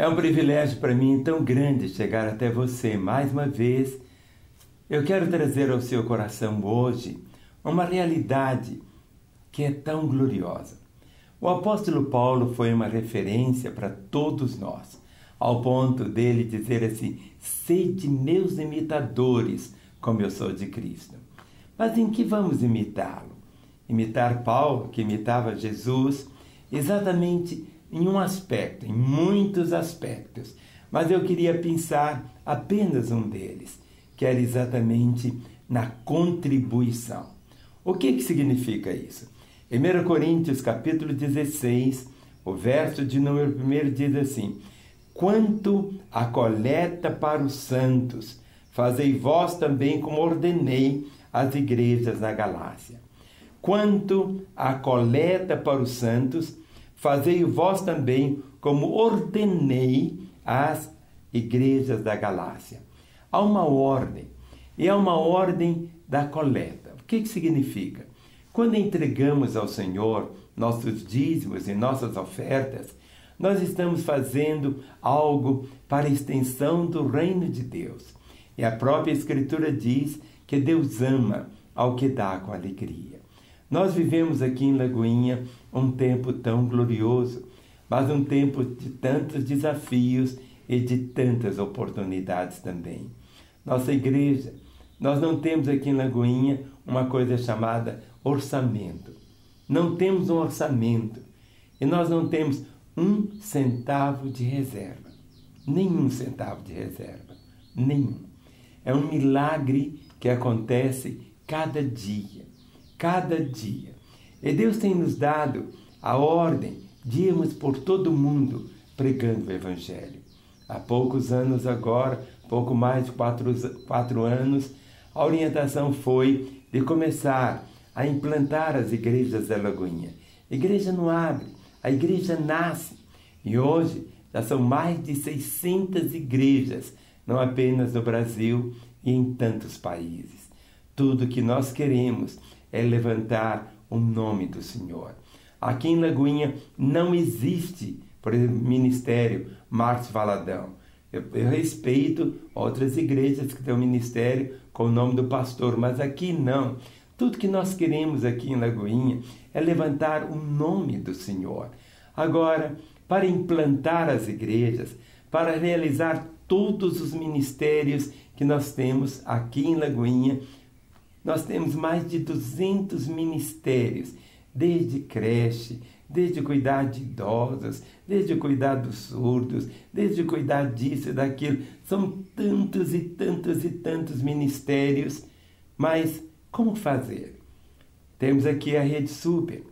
É um privilégio para mim tão grande chegar até você mais uma vez. Eu quero trazer ao seu coração hoje uma realidade que é tão gloriosa. O apóstolo Paulo foi uma referência para todos nós, ao ponto dele dizer assim: sede meus imitadores, como eu sou de Cristo. Mas em que vamos imitá-lo? Imitar Paulo, que imitava Jesus, exatamente em um aspecto, em muitos aspectos. Mas eu queria pensar apenas um deles, que era exatamente na contribuição. O que, que significa isso? Em 1 Coríntios capítulo 16, o verso de número 1 diz assim: Quanto à coleta para os santos, fazei vós também como ordenei às igrejas na Galácia. Quanto à coleta para os santos, fazei vós também como ordenei às igrejas da Galácia. Há uma ordem, e é uma ordem da coleta. O que, que significa? Quando entregamos ao Senhor nossos dízimos e nossas ofertas, nós estamos fazendo algo para a extensão do reino de Deus. E a própria Escritura diz que Deus ama ao que dá com alegria. Nós vivemos aqui em Lagoinha um tempo tão glorioso, mas um tempo de tantos desafios e de tantas oportunidades também. Nossa igreja, nós não temos aqui em Lagoinha uma coisa chamada orçamento. Não temos um orçamento e nós não temos um centavo de reserva. Nenhum centavo de reserva. Nenhum. É um milagre que acontece cada dia, cada dia. E Deus tem nos dado a ordem de irmos por todo o mundo pregando o Evangelho. Há poucos anos agora, pouco mais de quatro, quatro anos, a orientação foi de começar a implantar as igrejas da Lagoinha. A igreja não abre, a igreja nasce. E hoje já são mais de 600 igrejas, não apenas no Brasil, e em tantos países. Tudo que nós queremos é levantar o nome do Senhor. Aqui em Lagoinha não existe, por exemplo, ministério Marcos Valadão. Eu, eu, respeito outras igrejas que têm um ministério com o nome do pastor, mas aqui não. Tudo que nós queremos aqui em Lagoinha é levantar o nome do Senhor. Agora, para implantar as igrejas, para realizar todos os ministérios que nós temos aqui em Lagoinha. Nós temos mais de 200 ministérios, desde creche, desde cuidar de idosos, desde cuidar dos surdos, desde cuidar disso e daquilo. São tantos e tantos e tantos ministérios, mas como fazer? Temos aqui a Rede Super,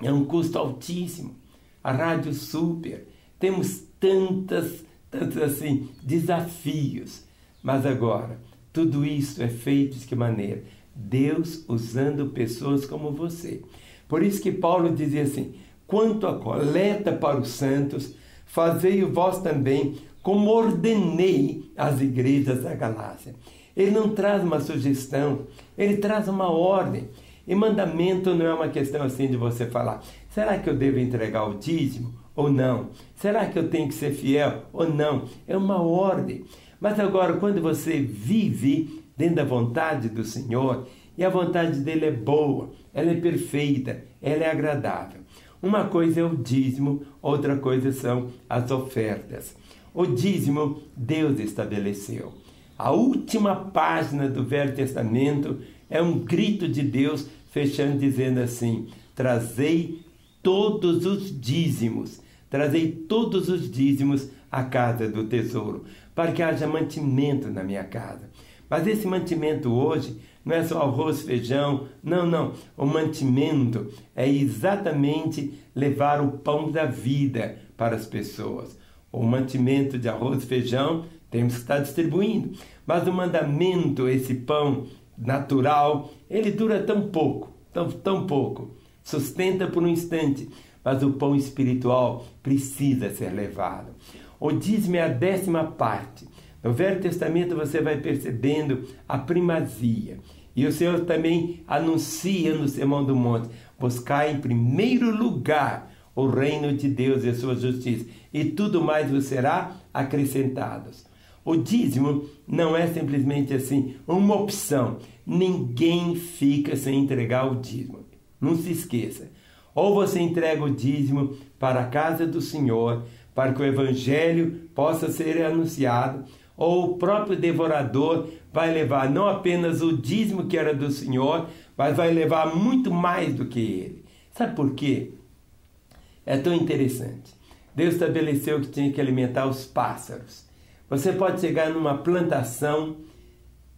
é um custo altíssimo. A Rádio Super, temos tantas, tantos assim, desafios mas agora, tudo isso é feito de que maneira? Deus usando pessoas como você. Por isso que Paulo dizia assim: quanto à coleta para os santos, fazei-o vós também, como ordenei às igrejas da Galácia. Ele não traz uma sugestão, ele traz uma ordem. E mandamento não é uma questão assim de você falar: será que eu devo entregar o dízimo ou não? Será que eu tenho que ser fiel ou não? É uma ordem. Mas agora, quando você vive dentro da vontade do Senhor, e a vontade dele é boa, ela é perfeita, ela é agradável. Uma coisa é o dízimo, outra coisa são as ofertas. O dízimo Deus estabeleceu. A última página do Velho Testamento é um grito de Deus fechando dizendo assim: Trazei todos os dízimos, trazei todos os dízimos à casa do tesouro, para que haja mantimento na minha casa. Mas esse mantimento hoje não é só arroz, feijão, não, não. O mantimento é exatamente levar o pão da vida para as pessoas. O mantimento de arroz e feijão temos que estar distribuindo. Mas o mandamento, esse pão natural, ele dura tão pouco, tão, tão pouco. Sustenta por um instante, mas o pão espiritual precisa ser levado. O dízimo é a décima parte. No Velho Testamento você vai percebendo a primazia. E o Senhor também anuncia no Sermão do Monte: buscar em primeiro lugar o reino de Deus e a sua justiça, e tudo mais vos será acrescentado. O dízimo não é simplesmente assim uma opção. Ninguém fica sem entregar o dízimo. Não se esqueça. Ou você entrega o dízimo para a casa do Senhor, para que o evangelho possa ser anunciado, ou o próprio devorador vai levar não apenas o dízimo que era do Senhor, mas vai levar muito mais do que ele. Sabe por quê? É tão interessante. Deus estabeleceu que tinha que alimentar os pássaros. Você pode chegar numa plantação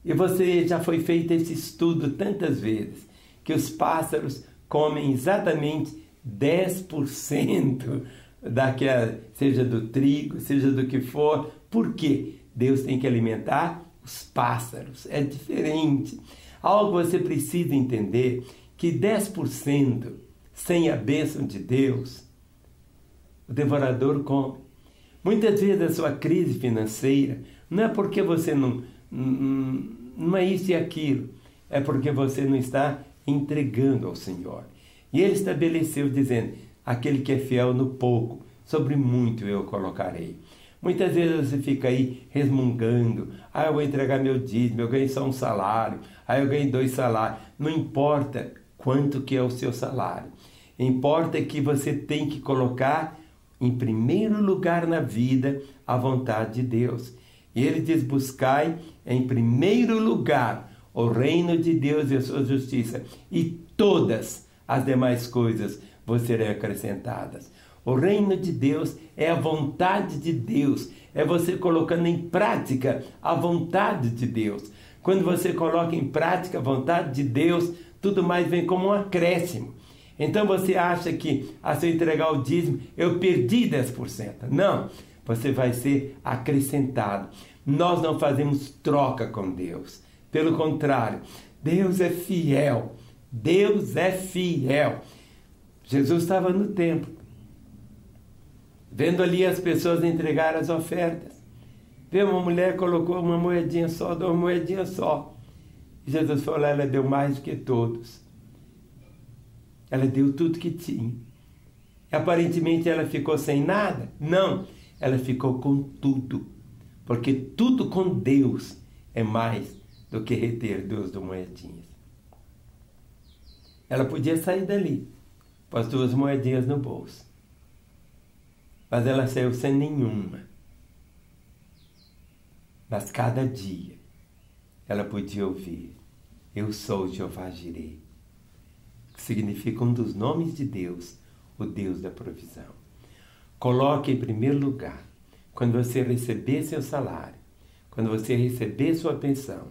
e você já foi feito esse estudo tantas vezes que os pássaros comem exatamente 10% daquela, seja do trigo, seja do que for. Por quê? Deus tem que alimentar os pássaros. É diferente. Algo você precisa entender que 10% sem a bênção de Deus, o devorador come. Muitas vezes a sua crise financeira não é porque você não, não, não é isso e aquilo, é porque você não está entregando ao Senhor. E ele estabeleceu dizendo: aquele que é fiel no pouco, sobre muito eu colocarei. Muitas vezes você fica aí resmungando, ah, eu vou entregar meu dízimo, eu ganho só um salário, ah, eu ganho dois salários. Não importa quanto que é o seu salário. Importa que você tem que colocar em primeiro lugar na vida a vontade de Deus. E ele diz: buscai em primeiro lugar o reino de Deus e a sua justiça, e todas as demais coisas vos serão acrescentadas. O reino de Deus é a vontade de Deus, é você colocando em prática a vontade de Deus. Quando você coloca em prática a vontade de Deus, tudo mais vem como um acréscimo. Então você acha que, a se eu entregar o dízimo, eu perdi 10%. Não, você vai ser acrescentado. Nós não fazemos troca com Deus. Pelo contrário, Deus é fiel. Deus é fiel. Jesus estava no templo, vendo ali as pessoas entregar as ofertas. Vê uma mulher colocou uma moedinha só, duas moedinhas só. E Jesus falou: ela deu mais do que todos. Ela deu tudo que tinha. E aparentemente ela ficou sem nada? Não, ela ficou com tudo. Porque tudo com Deus é mais do que reter duas moedinhas. Ela podia sair dali, com as duas moedinhas no bolso. Mas ela saiu sem nenhuma. Mas cada dia ela podia ouvir: Eu sou Jeová Jireh que significa um dos nomes de Deus, o Deus da provisão. Coloque em primeiro lugar, quando você receber seu salário, quando você receber sua pensão,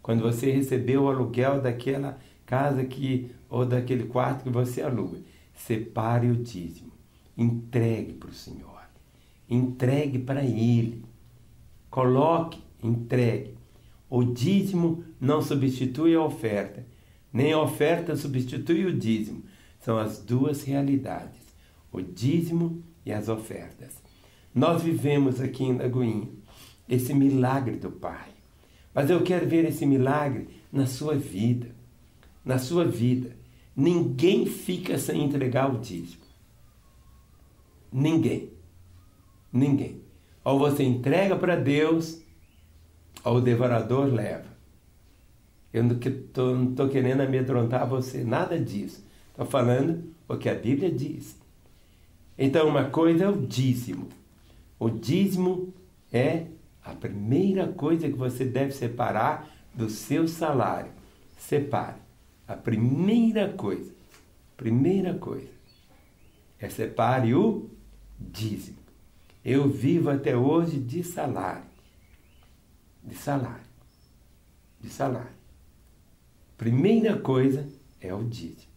quando você receber o aluguel daquela casa que ou daquele quarto que você aluga, separe o dízimo, entregue para o Senhor, entregue para Ele, coloque, entregue. O dízimo não substitui a oferta, nem a oferta substitui o dízimo. São as duas realidades, o dízimo e as ofertas. Nós vivemos aqui em Lagoinha esse milagre do Pai. Mas eu quero ver esse milagre na sua vida. Na sua vida. Ninguém fica sem entregar o dízimo. Ninguém. Ninguém. Ou você entrega para Deus, ou o devorador leva. Eu não estou querendo amedrontar você, nada disso. Estou falando o que a Bíblia diz. Então, uma coisa é o dízimo. O dízimo é a primeira coisa que você deve separar do seu salário. Separe. A primeira coisa, primeira coisa, é separe o dízimo. Eu vivo até hoje de salário. De salário. De salário. Primeira coisa é o dízimo.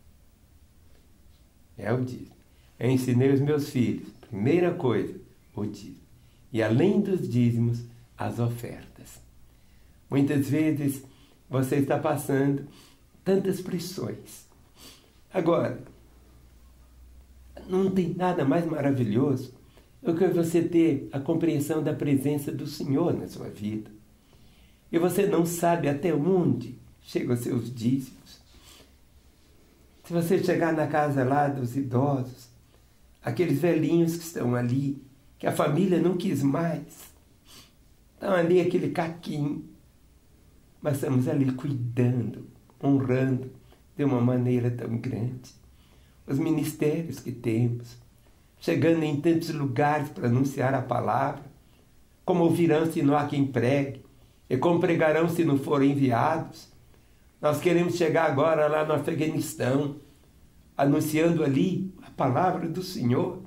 É o dízimo. Eu ensinei os meus filhos, primeira coisa, o dízimo. E além dos dízimos, as ofertas. Muitas vezes você está passando tantas pressões. Agora, não tem nada mais maravilhoso do que você ter a compreensão da presença do Senhor na sua vida. E você não sabe até onde chegam os seus dízimos. Se você chegar na casa lá dos idosos, aqueles velhinhos que estão ali, que a família não quis mais. Estão ali aquele caquinho. Mas estamos ali cuidando, honrando de uma maneira tão grande. Os ministérios que temos, chegando em tantos lugares para anunciar a palavra, como ouvirão se não há quem pregue, e como pregarão se não forem enviados. Nós queremos chegar agora lá no Afeganistão, anunciando ali a palavra do Senhor.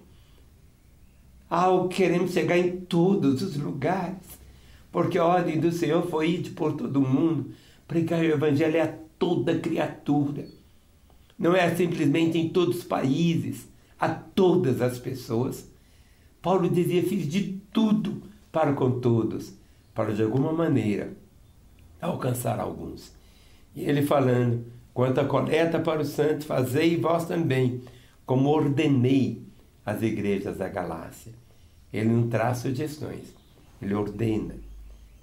Ah, queremos chegar em todos os lugares, porque a ordem do Senhor foi ir por todo mundo, pregar o Evangelho a toda criatura. Não é simplesmente em todos os países, a todas as pessoas. Paulo dizia: Fiz de tudo para com todos, para de alguma maneira alcançar alguns. E ele falando: Quanto à coleta para os santos, fazei vós também, como ordenei às igrejas da Galácia. Ele não traz sugestões, ele ordena.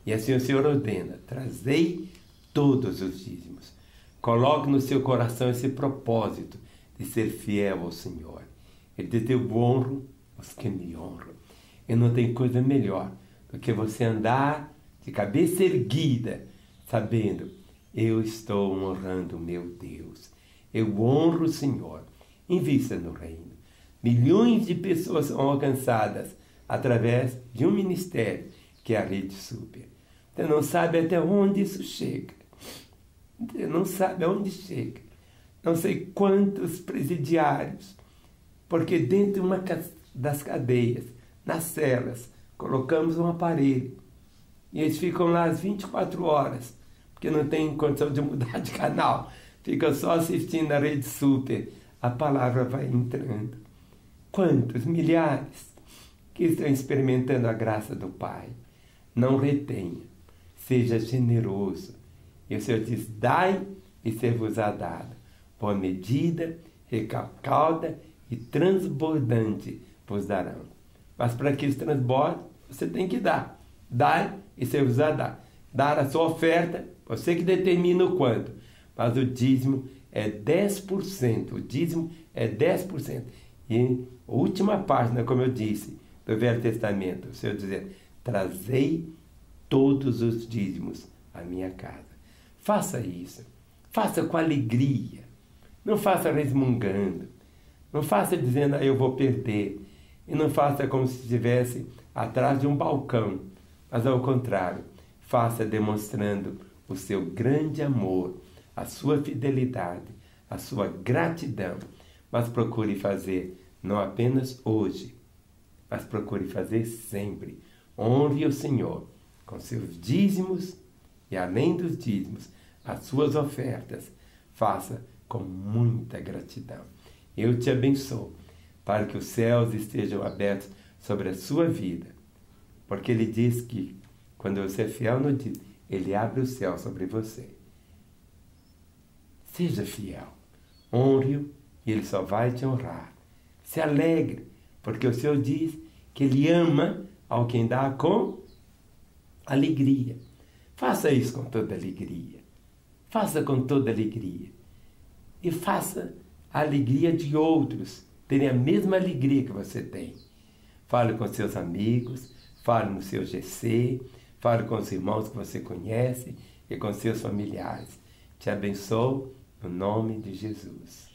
E assim o Senhor ordena: trazei todos os dízimos. Coloque no seu coração esse propósito de ser fiel ao Senhor. Ele diz: Eu honro os que me honram. E não tem coisa melhor do que você andar de cabeça erguida, sabendo, eu estou honrando meu Deus. Eu honro o Senhor. Invista no reino. Milhões de pessoas são alcançadas através de um ministério que é a Rede Super. Você não sabe até onde isso chega. Não sabe aonde chega. Não sei quantos presidiários, porque dentro de uma das cadeias, nas celas, colocamos um aparelho. E eles ficam lá às 24 horas, porque não tem condição de mudar de canal. Fica só assistindo a Rede Super. A palavra vai entrando. Quantos? Milhares que estão experimentando a graça do Pai. Não retenha, seja generoso. E o Senhor diz: dai e ser-vos-á dado. Boa medida, recalcada e transbordante vos darão. Mas para que isso transborde, você tem que dar. Dai e ser-vos-á dado. Dar a sua oferta, você que determina o quanto. Mas o dízimo é 10%. O dízimo é 10%. E a última página, como eu disse, do Velho Testamento, o Senhor dizendo: Trazei todos os dízimos à minha casa. Faça isso. Faça com alegria. Não faça resmungando. Não faça dizendo, ah, eu vou perder. E não faça como se estivesse atrás de um balcão. Mas ao contrário, faça demonstrando o seu grande amor, a sua fidelidade, a sua gratidão. Mas procure fazer não apenas hoje, mas procure fazer sempre. Honre o Senhor com seus dízimos e, além dos dízimos, as suas ofertas. Faça com muita gratidão. Eu te abençoo para que os céus estejam abertos sobre a sua vida, porque Ele diz que quando você é fiel no dízimo, Ele abre o céu sobre você. Seja fiel, honre-o e Ele só vai te honrar. Se alegre porque o Senhor diz que Ele ama ao quem dá com alegria. Faça isso com toda alegria. Faça com toda alegria. E faça a alegria de outros terem a mesma alegria que você tem. Fale com seus amigos, fale no seu GC, fale com os irmãos que você conhece e com seus familiares. Te abençoo no nome de Jesus.